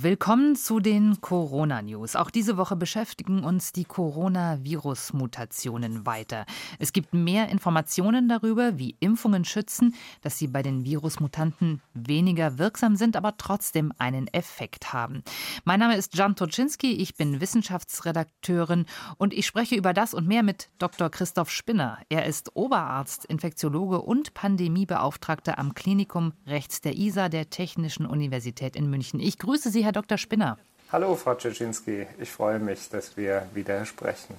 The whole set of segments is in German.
Willkommen zu den Corona-News. Auch diese Woche beschäftigen uns die Coronavirus-Mutationen weiter. Es gibt mehr Informationen darüber, wie Impfungen schützen, dass sie bei den Virusmutanten weniger wirksam sind, aber trotzdem einen Effekt haben. Mein Name ist Jan Toczynski, ich bin Wissenschaftsredakteurin und ich spreche über das und mehr mit Dr. Christoph Spinner. Er ist Oberarzt, Infektiologe und Pandemiebeauftragter am Klinikum rechts der ISA der Technischen Universität in München. Ich grüße Sie, Herr Dr. Spinner. Hallo, Frau Czecinski. Ich freue mich, dass wir wieder sprechen.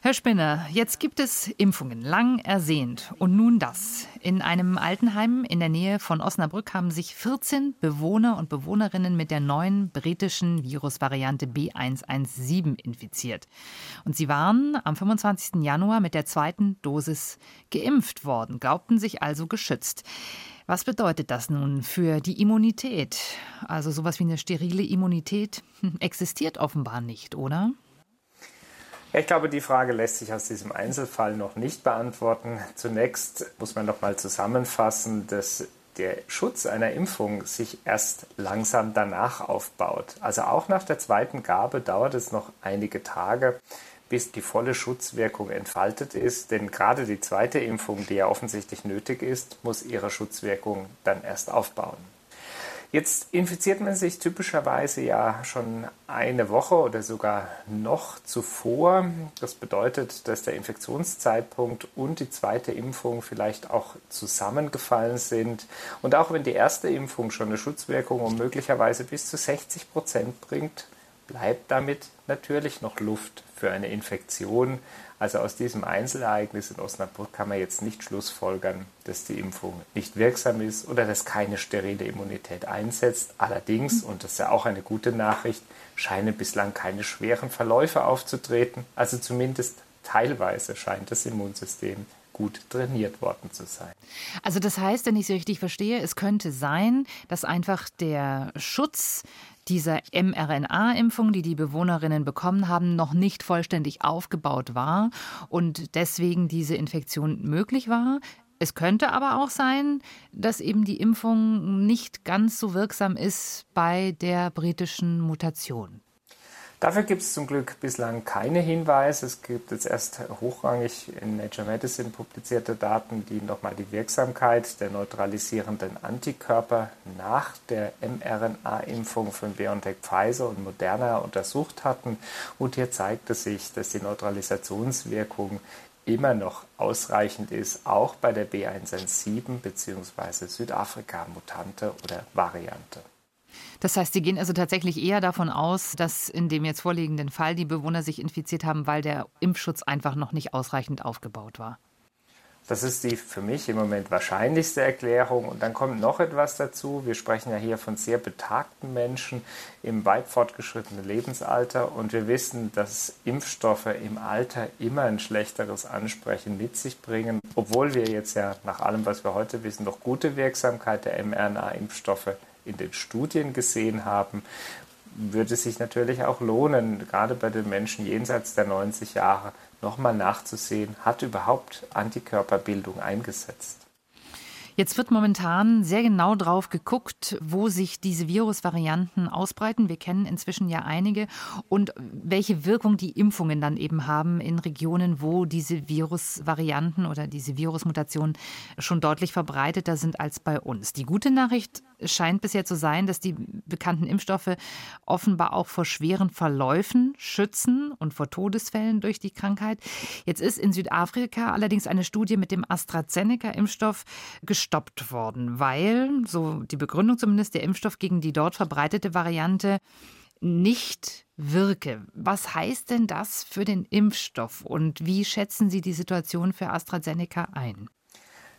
Herr Spinner, jetzt gibt es Impfungen, lang ersehnt. Und nun das. In einem Altenheim in der Nähe von Osnabrück haben sich 14 Bewohner und Bewohnerinnen mit der neuen britischen Virusvariante B117 infiziert. Und sie waren am 25. Januar mit der zweiten Dosis geimpft worden, glaubten sich also geschützt. Was bedeutet das nun für die Immunität? Also sowas wie eine sterile Immunität existiert offenbar nicht, oder? Ich glaube, die Frage lässt sich aus diesem Einzelfall noch nicht beantworten. Zunächst muss man noch mal zusammenfassen, dass der Schutz einer Impfung sich erst langsam danach aufbaut. Also auch nach der zweiten Gabe dauert es noch einige Tage, bis die volle Schutzwirkung entfaltet ist. Denn gerade die zweite Impfung, die ja offensichtlich nötig ist, muss ihre Schutzwirkung dann erst aufbauen. Jetzt infiziert man sich typischerweise ja schon eine Woche oder sogar noch zuvor. Das bedeutet, dass der Infektionszeitpunkt und die zweite Impfung vielleicht auch zusammengefallen sind. Und auch wenn die erste Impfung schon eine Schutzwirkung um möglicherweise bis zu 60 Prozent bringt, bleibt damit natürlich noch Luft für eine Infektion. Also aus diesem Einzelereignis in Osnabrück kann man jetzt nicht schlussfolgern, dass die Impfung nicht wirksam ist oder dass keine sterile Immunität einsetzt. Allerdings, und das ist ja auch eine gute Nachricht, scheinen bislang keine schweren Verläufe aufzutreten. Also zumindest teilweise scheint das Immunsystem gut trainiert worden zu sein. Also das heißt, wenn ich Sie richtig verstehe, es könnte sein, dass einfach der Schutz dieser mRNA-Impfung, die die Bewohnerinnen bekommen haben, noch nicht vollständig aufgebaut war und deswegen diese Infektion möglich war. Es könnte aber auch sein, dass eben die Impfung nicht ganz so wirksam ist bei der britischen Mutation. Dafür gibt es zum Glück bislang keine Hinweise. Es gibt jetzt erst hochrangig in Nature Medicine publizierte Daten, die nochmal die Wirksamkeit der neutralisierenden Antikörper nach der mRNA-Impfung von BioNTech Pfizer und Moderna untersucht hatten. Und hier zeigte sich, dass die Neutralisationswirkung immer noch ausreichend ist, auch bei der B117 bzw. Südafrika-Mutante oder Variante. Das heißt, Sie gehen also tatsächlich eher davon aus, dass in dem jetzt vorliegenden Fall die Bewohner sich infiziert haben, weil der Impfschutz einfach noch nicht ausreichend aufgebaut war. Das ist die für mich im Moment wahrscheinlichste Erklärung. Und dann kommt noch etwas dazu. Wir sprechen ja hier von sehr betagten Menschen im weit fortgeschrittenen Lebensalter. Und wir wissen, dass Impfstoffe im Alter immer ein schlechteres Ansprechen mit sich bringen. Obwohl wir jetzt ja nach allem, was wir heute wissen, noch gute Wirksamkeit der mRNA-Impfstoffe in den Studien gesehen haben, würde sich natürlich auch lohnen, gerade bei den Menschen jenseits der 90 Jahre, nochmal nachzusehen, hat überhaupt Antikörperbildung eingesetzt. Jetzt wird momentan sehr genau drauf geguckt, wo sich diese Virusvarianten ausbreiten. Wir kennen inzwischen ja einige und welche Wirkung die Impfungen dann eben haben in Regionen, wo diese Virusvarianten oder diese Virusmutationen schon deutlich verbreiteter sind als bei uns. Die gute Nachricht scheint bisher zu sein, dass die bekannten Impfstoffe offenbar auch vor schweren Verläufen schützen und vor Todesfällen durch die Krankheit. Jetzt ist in Südafrika allerdings eine Studie mit dem AstraZeneca-Impfstoff gestoppt worden, weil, so die Begründung zumindest, der Impfstoff gegen die dort verbreitete Variante nicht wirke. Was heißt denn das für den Impfstoff und wie schätzen Sie die Situation für AstraZeneca ein?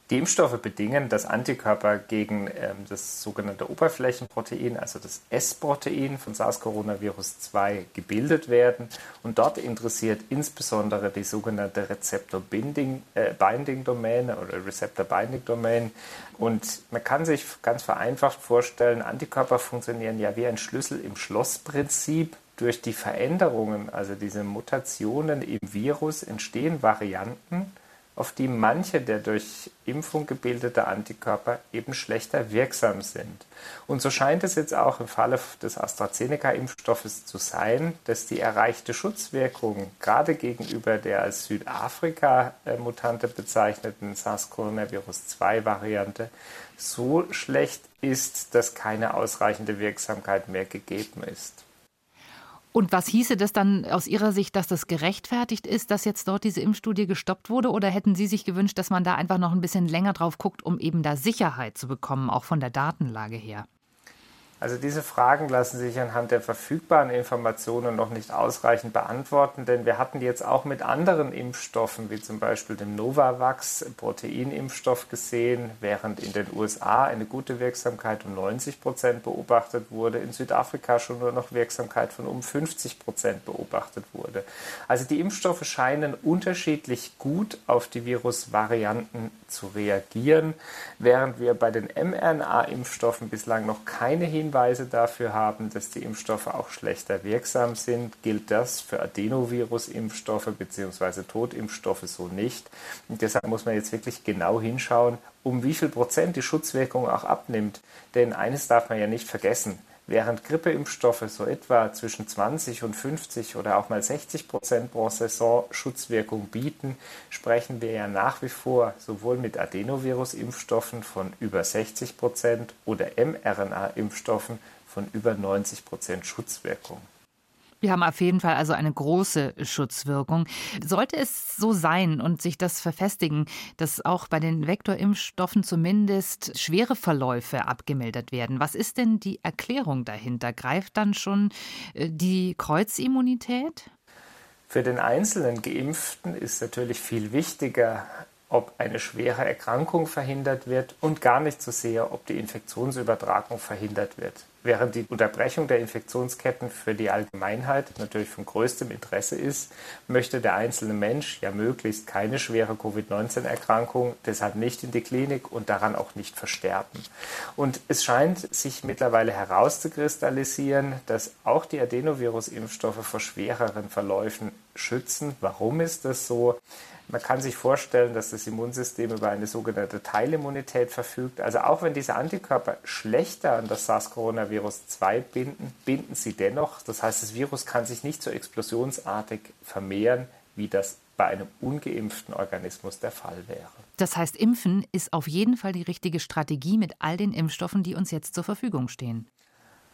Die Impfstoffe bedingen, dass Antikörper gegen ähm, das sogenannte Oberflächenprotein, also das S-Protein von SARS-Coronavirus-2 gebildet werden. Und dort interessiert insbesondere die sogenannte Rezeptor-Binding-Domäne äh, oder Receptor-Binding-Domain. Und man kann sich ganz vereinfacht vorstellen, Antikörper funktionieren ja wie ein Schlüssel im Schloss-Prinzip. durch die Veränderungen, also diese Mutationen im Virus, entstehen Varianten, auf die manche der durch Impfung gebildete Antikörper eben schlechter wirksam sind. Und so scheint es jetzt auch im Falle des AstraZeneca-Impfstoffes zu sein, dass die erreichte Schutzwirkung gerade gegenüber der als Südafrika-Mutante bezeichneten SARS-CoV-2-Variante so schlecht ist, dass keine ausreichende Wirksamkeit mehr gegeben ist. Und was hieße das dann aus Ihrer Sicht, dass das gerechtfertigt ist, dass jetzt dort diese Impfstudie gestoppt wurde? Oder hätten Sie sich gewünscht, dass man da einfach noch ein bisschen länger drauf guckt, um eben da Sicherheit zu bekommen, auch von der Datenlage her? Also diese Fragen lassen sich anhand der verfügbaren Informationen noch nicht ausreichend beantworten, denn wir hatten jetzt auch mit anderen Impfstoffen, wie zum Beispiel dem Novavax Proteinimpfstoff gesehen, während in den USA eine gute Wirksamkeit um 90 Prozent beobachtet wurde, in Südafrika schon nur noch Wirksamkeit von um 50 Prozent beobachtet wurde. Also die Impfstoffe scheinen unterschiedlich gut auf die Virusvarianten zu reagieren, während wir bei den mRNA-Impfstoffen bislang noch keine Hinweise Hinweise dafür haben, dass die Impfstoffe auch schlechter wirksam sind, gilt das für Adenovirus-Impfstoffe bzw. Totimpfstoffe so nicht. Und deshalb muss man jetzt wirklich genau hinschauen, um wie viel Prozent die Schutzwirkung auch abnimmt. Denn eines darf man ja nicht vergessen. Während Grippeimpfstoffe so etwa zwischen 20 und 50 oder auch mal 60 Prozent pro Saison Schutzwirkung bieten, sprechen wir ja nach wie vor sowohl mit Adenovirus-Impfstoffen von über 60 Prozent oder mRNA-Impfstoffen von über 90 Prozent Schutzwirkung. Wir haben auf jeden Fall also eine große Schutzwirkung. Sollte es so sein und sich das verfestigen, dass auch bei den Vektorimpfstoffen zumindest schwere Verläufe abgemildert werden, was ist denn die Erklärung dahinter? Greift dann schon äh, die Kreuzimmunität? Für den einzelnen Geimpften ist natürlich viel wichtiger, ob eine schwere Erkrankung verhindert wird und gar nicht so sehr, ob die Infektionsübertragung verhindert wird. Während die Unterbrechung der Infektionsketten für die Allgemeinheit natürlich von größtem Interesse ist, möchte der einzelne Mensch ja möglichst keine schwere Covid-19-Erkrankung, deshalb nicht in die Klinik und daran auch nicht versterben. Und es scheint sich mittlerweile herauszukristallisieren, dass auch die Adenovirus-Impfstoffe vor schwereren Verläufen schützen. Warum ist das so? Man kann sich vorstellen, dass das Immunsystem über eine sogenannte Teilimmunität verfügt. Also auch wenn diese Antikörper schlechter an das SARS-Coronavirus 2 binden, binden sie dennoch. Das heißt, das Virus kann sich nicht so explosionsartig vermehren, wie das bei einem ungeimpften Organismus der Fall wäre. Das heißt, Impfen ist auf jeden Fall die richtige Strategie mit all den Impfstoffen, die uns jetzt zur Verfügung stehen.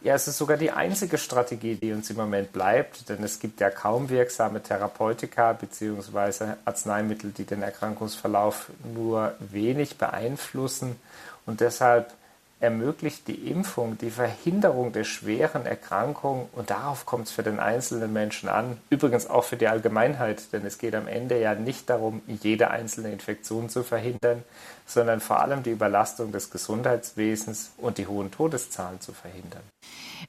Ja, es ist sogar die einzige Strategie, die uns im Moment bleibt, denn es gibt ja kaum wirksame Therapeutika bzw. Arzneimittel, die den Erkrankungsverlauf nur wenig beeinflussen. Und deshalb ermöglicht die Impfung die Verhinderung der schweren Erkrankung und darauf kommt es für den einzelnen Menschen an. Übrigens auch für die Allgemeinheit, denn es geht am Ende ja nicht darum, jede einzelne Infektion zu verhindern, sondern vor allem die Überlastung des Gesundheitswesens und die hohen Todeszahlen zu verhindern.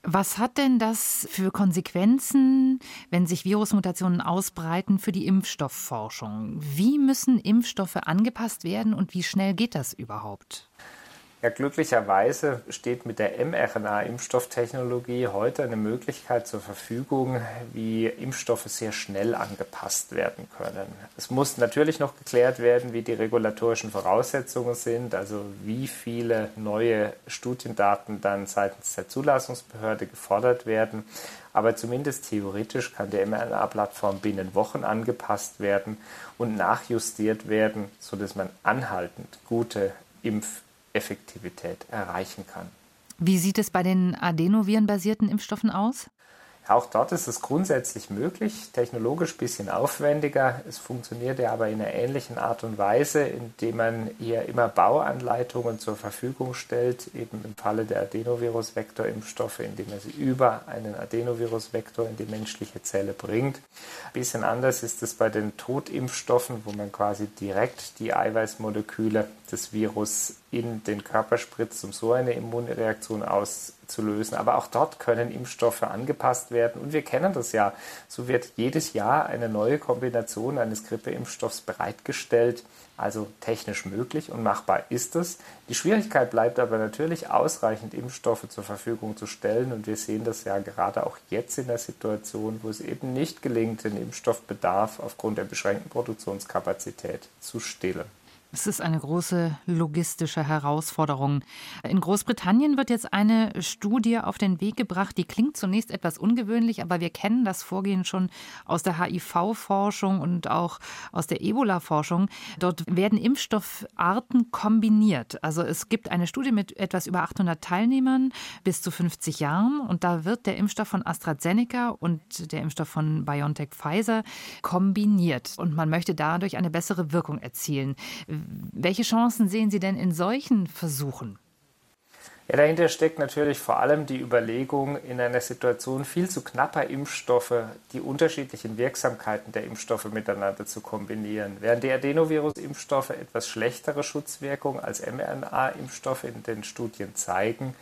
Was hat denn das für Konsequenzen, wenn sich Virusmutationen ausbreiten, für die Impfstoffforschung? Wie müssen Impfstoffe angepasst werden und wie schnell geht das überhaupt? Ja, glücklicherweise steht mit der mRNA-Impfstofftechnologie heute eine Möglichkeit zur Verfügung, wie Impfstoffe sehr schnell angepasst werden können. Es muss natürlich noch geklärt werden, wie die regulatorischen Voraussetzungen sind, also wie viele neue Studiendaten dann seitens der Zulassungsbehörde gefordert werden. Aber zumindest theoretisch kann die mRNA-Plattform binnen Wochen angepasst werden und nachjustiert werden, sodass man anhaltend gute Impf Effektivität erreichen kann. Wie sieht es bei den Adenoviren-basierten Impfstoffen aus? Auch dort ist es grundsätzlich möglich, technologisch ein bisschen aufwendiger. Es funktioniert ja aber in einer ähnlichen Art und Weise, indem man hier immer Bauanleitungen zur Verfügung stellt, eben im Falle der Adenovirus-Vektor-Impfstoffe, indem man sie über einen Adenovirus-Vektor in die menschliche Zelle bringt. Ein bisschen anders ist es bei den Totimpfstoffen, wo man quasi direkt die Eiweißmoleküle des Virus in den Körper spritzt, um so eine Immunreaktion aus zu lösen. Aber auch dort können Impfstoffe angepasst werden. Und wir kennen das ja. So wird jedes Jahr eine neue Kombination eines Grippeimpfstoffs bereitgestellt. Also technisch möglich und machbar ist es. Die Schwierigkeit bleibt aber natürlich, ausreichend Impfstoffe zur Verfügung zu stellen. Und wir sehen das ja gerade auch jetzt in der Situation, wo es eben nicht gelingt, den Impfstoffbedarf aufgrund der beschränkten Produktionskapazität zu stillen. Es ist eine große logistische Herausforderung. In Großbritannien wird jetzt eine Studie auf den Weg gebracht, die klingt zunächst etwas ungewöhnlich, aber wir kennen das Vorgehen schon aus der HIV-Forschung und auch aus der Ebola-Forschung. Dort werden Impfstoffarten kombiniert. Also es gibt eine Studie mit etwas über 800 Teilnehmern bis zu 50 Jahren und da wird der Impfstoff von AstraZeneca und der Impfstoff von BioNTech Pfizer kombiniert und man möchte dadurch eine bessere Wirkung erzielen. Welche Chancen sehen Sie denn in solchen Versuchen? Ja, dahinter steckt natürlich vor allem die Überlegung, in einer Situation viel zu knapper Impfstoffe die unterschiedlichen Wirksamkeiten der Impfstoffe miteinander zu kombinieren. Während die Adenovirus-Impfstoffe etwas schlechtere Schutzwirkung als mRNA-Impfstoffe in den Studien zeigen,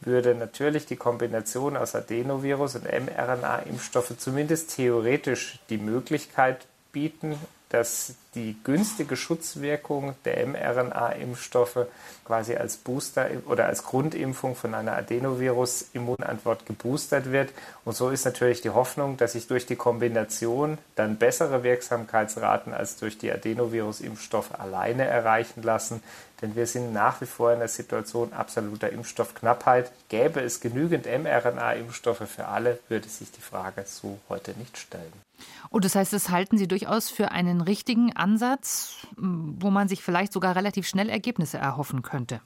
würde natürlich die Kombination aus Adenovirus und mRNA-Impfstoffe zumindest theoretisch die Möglichkeit bieten, dass die günstige Schutzwirkung der mRNA-Impfstoffe quasi als Booster oder als Grundimpfung von einer Adenovirus-Immunantwort geboostert wird. Und so ist natürlich die Hoffnung, dass sich durch die Kombination dann bessere Wirksamkeitsraten als durch die Adenovirus-Impfstoffe alleine erreichen lassen. Denn wir sind nach wie vor in der Situation absoluter Impfstoffknappheit. Gäbe es genügend mRNA-Impfstoffe für alle, würde sich die Frage so heute nicht stellen. Und das heißt, das halten Sie durchaus für einen richtigen Ansatz, wo man sich vielleicht sogar relativ schnell Ergebnisse erhoffen könnte.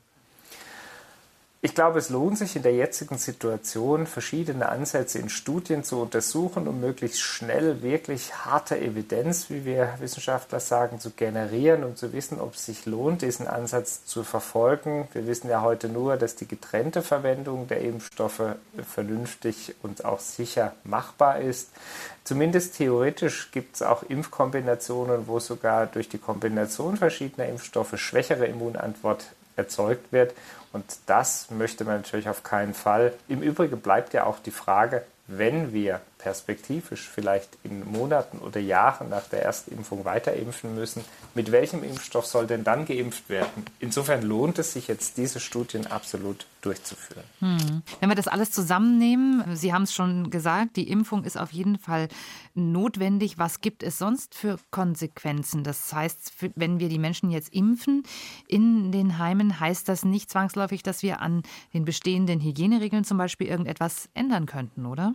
Ich glaube, es lohnt sich in der jetzigen Situation, verschiedene Ansätze in Studien zu untersuchen, um möglichst schnell wirklich harte Evidenz, wie wir Wissenschaftler sagen, zu generieren und zu wissen, ob es sich lohnt, diesen Ansatz zu verfolgen. Wir wissen ja heute nur, dass die getrennte Verwendung der Impfstoffe vernünftig und auch sicher machbar ist. Zumindest theoretisch gibt es auch Impfkombinationen, wo sogar durch die Kombination verschiedener Impfstoffe schwächere Immunantwort erzeugt wird. Und das möchte man natürlich auf keinen Fall. Im Übrigen bleibt ja auch die Frage, wenn wir perspektivisch vielleicht in Monaten oder Jahren nach der ersten Impfung weiter impfen müssen, mit welchem Impfstoff soll denn dann geimpft werden? Insofern lohnt es sich jetzt, diese Studien absolut durchzuführen. Hm. Wenn wir das alles zusammennehmen, Sie haben es schon gesagt, die Impfung ist auf jeden Fall notwendig. Was gibt es sonst für Konsequenzen? Das heißt, wenn wir die Menschen jetzt impfen in den Heimen, heißt das nicht zwangsläufig, dass wir an den bestehenden Hygieneregeln zum Beispiel irgendetwas ändern könnten, oder?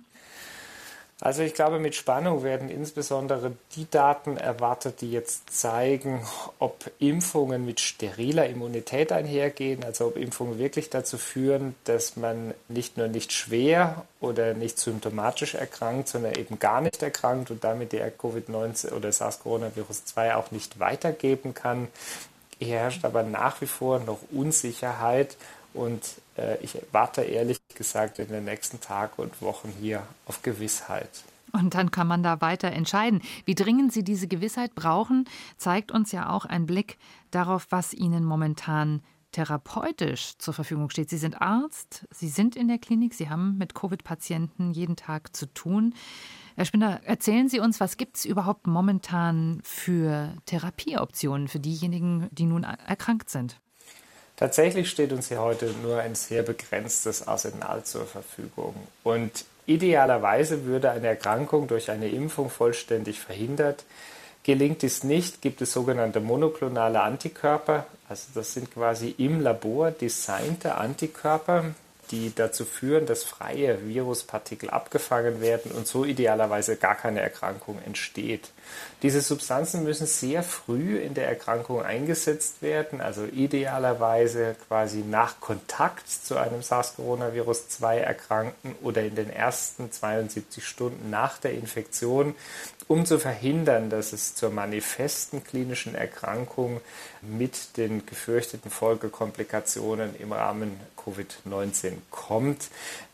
Also ich glaube, mit Spannung werden insbesondere die Daten erwartet, die jetzt zeigen, ob Impfungen mit steriler Immunität einhergehen, also ob Impfungen wirklich dazu führen, dass man nicht nur nicht schwer oder nicht symptomatisch erkrankt, sondern eben gar nicht erkrankt und damit die Covid-19 oder SARS-Coronavirus-2 auch nicht weitergeben kann. Hier herrscht aber nach wie vor noch Unsicherheit und ich warte ehrlich gesagt in den nächsten Tagen und Wochen hier auf Gewissheit. Und dann kann man da weiter entscheiden. Wie dringend Sie diese Gewissheit brauchen, zeigt uns ja auch ein Blick darauf, was Ihnen momentan therapeutisch zur Verfügung steht. Sie sind Arzt, Sie sind in der Klinik, Sie haben mit Covid-Patienten jeden Tag zu tun. Herr Spinner, erzählen Sie uns, was gibt es überhaupt momentan für Therapieoptionen für diejenigen, die nun erkrankt sind? Tatsächlich steht uns hier heute nur ein sehr begrenztes Arsenal zur Verfügung. Und idealerweise würde eine Erkrankung durch eine Impfung vollständig verhindert. Gelingt dies nicht, gibt es sogenannte monoklonale Antikörper. Also das sind quasi im Labor designte Antikörper, die dazu führen, dass freie Viruspartikel abgefangen werden und so idealerweise gar keine Erkrankung entsteht. Diese Substanzen müssen sehr früh in der Erkrankung eingesetzt werden, also idealerweise quasi nach Kontakt zu einem SARS-Coronavirus-2 Erkrankten oder in den ersten 72 Stunden nach der Infektion, um zu verhindern, dass es zur manifesten klinischen Erkrankung mit den gefürchteten Folgekomplikationen im Rahmen Covid-19 kommt.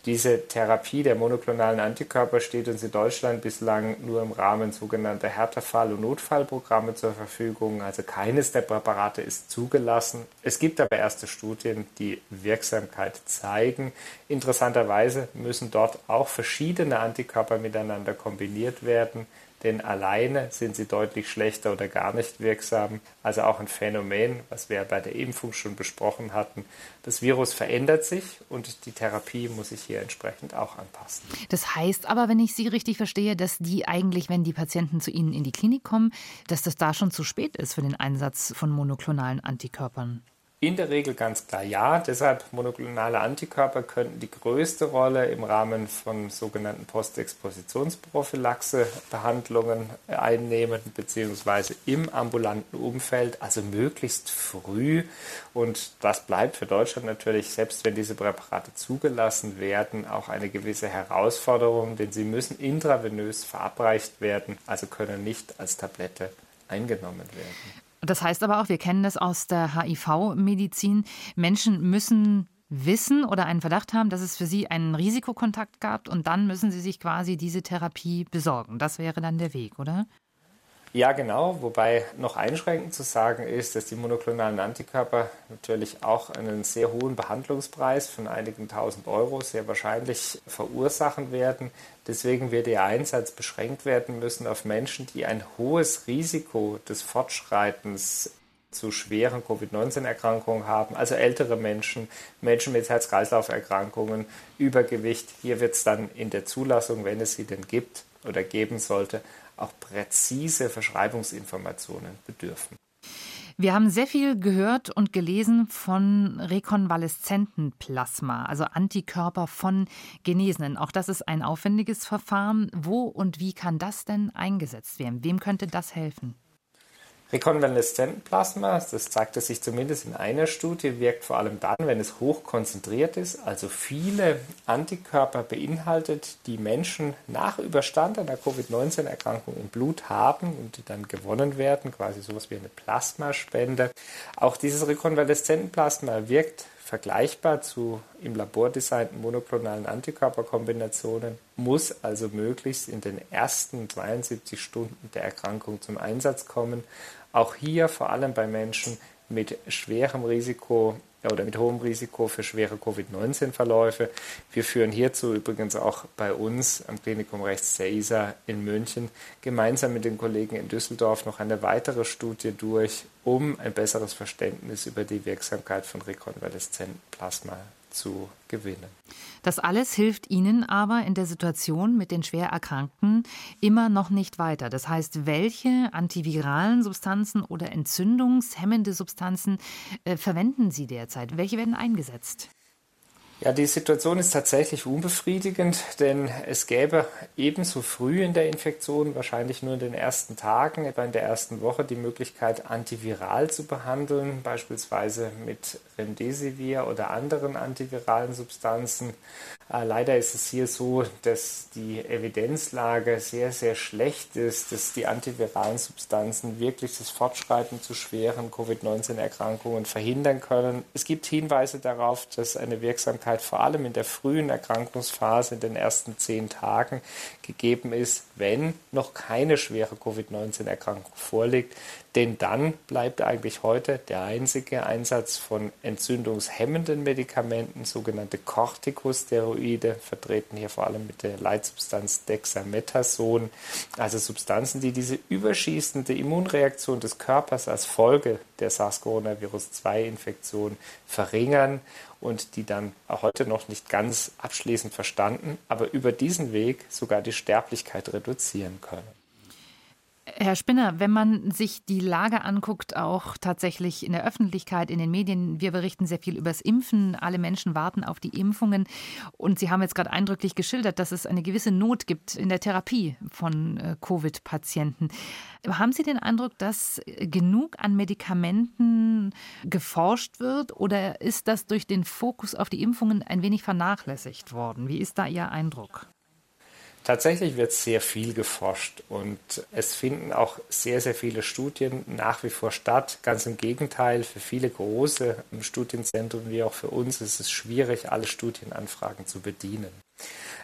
Diese Therapie der monoklonalen Antikörper steht uns in Deutschland bislang nur im Rahmen sogenannter Härtefall- und Notfallprogramme zur Verfügung. Also keines der Präparate ist zugelassen. Es gibt aber erste Studien, die Wirksamkeit zeigen. Interessanterweise müssen dort auch verschiedene Antikörper miteinander kombiniert werden denn alleine sind sie deutlich schlechter oder gar nicht wirksam. Also auch ein Phänomen, was wir bei der Impfung schon besprochen hatten. Das Virus verändert sich und die Therapie muss sich hier entsprechend auch anpassen. Das heißt aber, wenn ich Sie richtig verstehe, dass die eigentlich, wenn die Patienten zu Ihnen in die Klinik kommen, dass das da schon zu spät ist für den Einsatz von monoklonalen Antikörpern. In der Regel ganz klar ja. Deshalb monoklonale Antikörper könnten die größte Rolle im Rahmen von sogenannten Postexpositionsprophylaxe-Behandlungen einnehmen, beziehungsweise im ambulanten Umfeld, also möglichst früh. Und das bleibt für Deutschland natürlich, selbst wenn diese Präparate zugelassen werden, auch eine gewisse Herausforderung, denn sie müssen intravenös verabreicht werden, also können nicht als Tablette eingenommen werden. Das heißt aber auch, wir kennen das aus der HIV-Medizin, Menschen müssen wissen oder einen Verdacht haben, dass es für sie einen Risikokontakt gab und dann müssen sie sich quasi diese Therapie besorgen. Das wäre dann der Weg, oder? Ja, genau. Wobei noch einschränkend zu sagen ist, dass die monoklonalen Antikörper natürlich auch einen sehr hohen Behandlungspreis von einigen tausend Euro sehr wahrscheinlich verursachen werden. Deswegen wird ihr Einsatz beschränkt werden müssen auf Menschen, die ein hohes Risiko des Fortschreitens zu schweren Covid-19-Erkrankungen haben, also ältere Menschen, Menschen mit Herz-Kreislauf-Erkrankungen, Übergewicht. Hier wird es dann in der Zulassung, wenn es sie denn gibt oder geben sollte, auch präzise Verschreibungsinformationen bedürfen. Wir haben sehr viel gehört und gelesen von rekonvaleszenten Plasma, also Antikörper von Genesenen. Auch das ist ein aufwendiges Verfahren. Wo und wie kann das denn eingesetzt werden? Wem könnte das helfen? Rekonvaleszentenplasma, das zeigte sich zumindest in einer Studie, wirkt vor allem dann, wenn es hoch konzentriert ist, also viele Antikörper beinhaltet, die Menschen nach Überstand einer Covid-19-Erkrankung im Blut haben und die dann gewonnen werden, quasi sowas wie eine Plasmaspende. Auch dieses Rekonvaleszentenplasma wirkt vergleichbar zu im Labor designten monoklonalen Antikörperkombinationen, muss also möglichst in den ersten 72 Stunden der Erkrankung zum Einsatz kommen. Auch hier vor allem bei Menschen mit schwerem Risiko oder mit hohem Risiko für schwere Covid-19-Verläufe. Wir führen hierzu übrigens auch bei uns am Klinikum Rechts der in München gemeinsam mit den Kollegen in Düsseldorf noch eine weitere Studie durch, um ein besseres Verständnis über die Wirksamkeit von Rekonvaleszentenplasma zu gewinnen. Das alles hilft Ihnen aber in der Situation mit den schwer Erkrankten immer noch nicht weiter. Das heißt, welche antiviralen Substanzen oder entzündungshemmende Substanzen äh, verwenden Sie derzeit? Welche werden eingesetzt? Ja, die Situation ist tatsächlich unbefriedigend, denn es gäbe ebenso früh in der Infektion, wahrscheinlich nur in den ersten Tagen, etwa in der ersten Woche, die Möglichkeit, antiviral zu behandeln, beispielsweise mit Remdesivir oder anderen antiviralen Substanzen. Äh, leider ist es hier so, dass die Evidenzlage sehr, sehr schlecht ist, dass die antiviralen Substanzen wirklich das Fortschreiten zu schweren Covid-19-Erkrankungen verhindern können. Es gibt Hinweise darauf, dass eine Wirksamkeit Wirksamkeit vor allem in der frühen Erkrankungsphase, in den ersten zehn Tagen, gegeben ist, wenn noch keine schwere Covid-19-Erkrankung vorliegt. Denn dann bleibt eigentlich heute der einzige Einsatz von entzündungshemmenden Medikamenten, sogenannte Corticosteroide, vertreten hier vor allem mit der Leitsubstanz Dexamethason, also Substanzen, die diese überschießende Immunreaktion des Körpers als Folge der SARS-CoV-2-Infektion verringern und die dann auch heute noch nicht ganz abschließend verstanden, aber über diesen Weg sogar die Sterblichkeit reduzieren können. Herr Spinner, wenn man sich die Lage anguckt, auch tatsächlich in der Öffentlichkeit, in den Medien, wir berichten sehr viel über das Impfen. Alle Menschen warten auf die Impfungen. Und Sie haben jetzt gerade eindrücklich geschildert, dass es eine gewisse Not gibt in der Therapie von äh, Covid-Patienten. Haben Sie den Eindruck, dass genug an Medikamenten geforscht wird oder ist das durch den Fokus auf die Impfungen ein wenig vernachlässigt worden? Wie ist da Ihr Eindruck? Tatsächlich wird sehr viel geforscht und es finden auch sehr, sehr viele Studien nach wie vor statt. Ganz im Gegenteil, für viele große Studienzentren wie auch für uns ist es schwierig, alle Studienanfragen zu bedienen.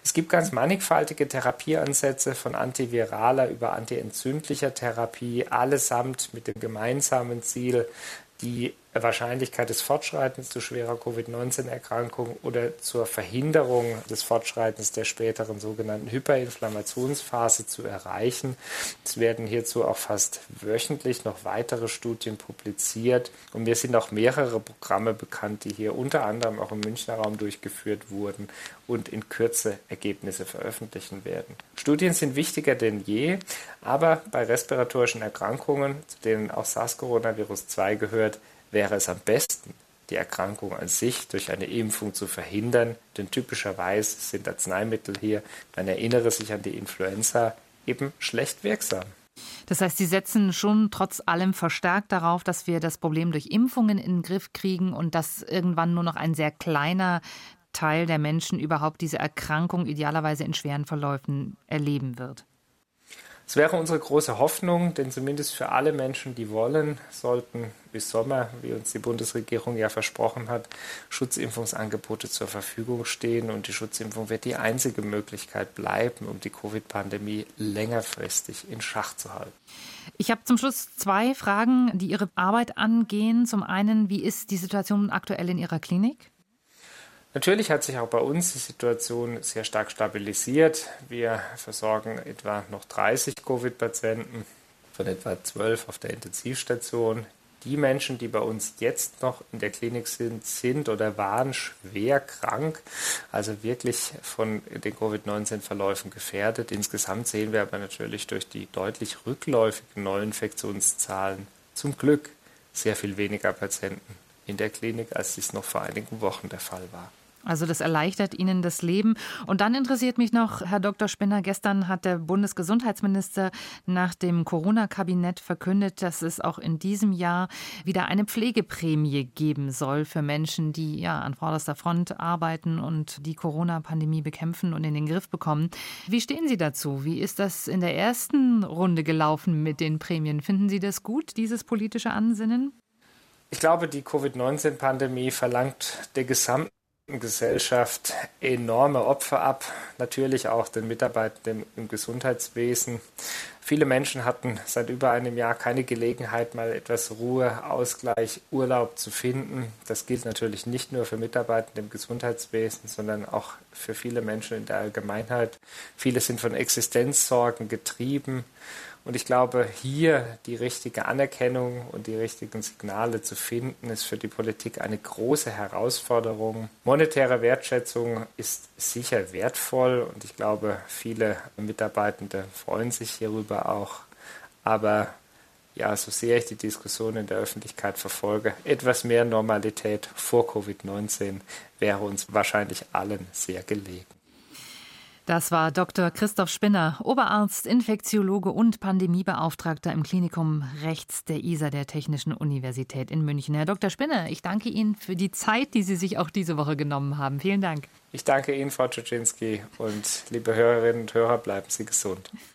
Es gibt ganz mannigfaltige Therapieansätze von antiviraler über antientzündlicher Therapie, allesamt mit dem gemeinsamen Ziel, die Wahrscheinlichkeit des Fortschreitens zu schwerer Covid-19-Erkrankung oder zur Verhinderung des Fortschreitens der späteren sogenannten Hyperinflammationsphase zu erreichen. Es werden hierzu auch fast wöchentlich noch weitere Studien publiziert und mir sind auch mehrere Programme bekannt, die hier unter anderem auch im Münchner Raum durchgeführt wurden und in Kürze Ergebnisse veröffentlichen werden. Studien sind wichtiger denn je, aber bei respiratorischen Erkrankungen, zu denen auch SARS-Coronavirus 2 gehört, wäre es am besten, die Erkrankung an sich durch eine Impfung zu verhindern, denn typischerweise sind Arzneimittel hier, man erinnere sich an die Influenza, eben schlecht wirksam. Das heißt, Sie setzen schon trotz allem verstärkt darauf, dass wir das Problem durch Impfungen in den Griff kriegen und dass irgendwann nur noch ein sehr kleiner Teil der Menschen überhaupt diese Erkrankung idealerweise in schweren Verläufen erleben wird. Es wäre unsere große Hoffnung, denn zumindest für alle Menschen, die wollen, sollten bis Sommer, wie uns die Bundesregierung ja versprochen hat, Schutzimpfungsangebote zur Verfügung stehen. Und die Schutzimpfung wird die einzige Möglichkeit bleiben, um die Covid-Pandemie längerfristig in Schach zu halten. Ich habe zum Schluss zwei Fragen, die Ihre Arbeit angehen. Zum einen, wie ist die Situation aktuell in Ihrer Klinik? Natürlich hat sich auch bei uns die Situation sehr stark stabilisiert. Wir versorgen etwa noch 30 Covid-Patienten, von etwa 12 auf der Intensivstation. Die Menschen, die bei uns jetzt noch in der Klinik sind, sind oder waren schwer krank, also wirklich von den Covid-19-Verläufen gefährdet. Insgesamt sehen wir aber natürlich durch die deutlich rückläufigen Neuinfektionszahlen zum Glück sehr viel weniger Patienten in der Klinik, als dies noch vor einigen Wochen der Fall war. Also das erleichtert Ihnen das Leben. Und dann interessiert mich noch, Herr Dr. Spinner, gestern hat der Bundesgesundheitsminister nach dem Corona-Kabinett verkündet, dass es auch in diesem Jahr wieder eine Pflegeprämie geben soll für Menschen, die ja an vorderster Front arbeiten und die Corona-Pandemie bekämpfen und in den Griff bekommen. Wie stehen Sie dazu? Wie ist das in der ersten Runde gelaufen mit den Prämien? Finden Sie das gut, dieses politische Ansinnen? Ich glaube, die Covid-19-Pandemie verlangt der gesamten Gesellschaft enorme Opfer ab, natürlich auch den Mitarbeitern im Gesundheitswesen. Viele Menschen hatten seit über einem Jahr keine Gelegenheit, mal etwas Ruhe, Ausgleich, Urlaub zu finden. Das gilt natürlich nicht nur für Mitarbeiter im Gesundheitswesen, sondern auch für viele Menschen in der Allgemeinheit. Viele sind von Existenzsorgen getrieben und ich glaube, hier die richtige Anerkennung und die richtigen Signale zu finden, ist für die Politik eine große Herausforderung. Monetäre Wertschätzung ist sicher wertvoll und ich glaube, viele Mitarbeitende freuen sich hierüber auch. Aber ja, so sehr ich die Diskussion in der Öffentlichkeit verfolge, etwas mehr Normalität vor Covid-19 wäre uns wahrscheinlich allen sehr gelegen. Das war Dr. Christoph Spinner, Oberarzt, Infektiologe und Pandemiebeauftragter im Klinikum Rechts der ISA der Technischen Universität in München. Herr Dr. Spinner, ich danke Ihnen für die Zeit, die Sie sich auch diese Woche genommen haben. Vielen Dank. Ich danke Ihnen, Frau Czuczynski, und liebe Hörerinnen und Hörer, bleiben Sie gesund.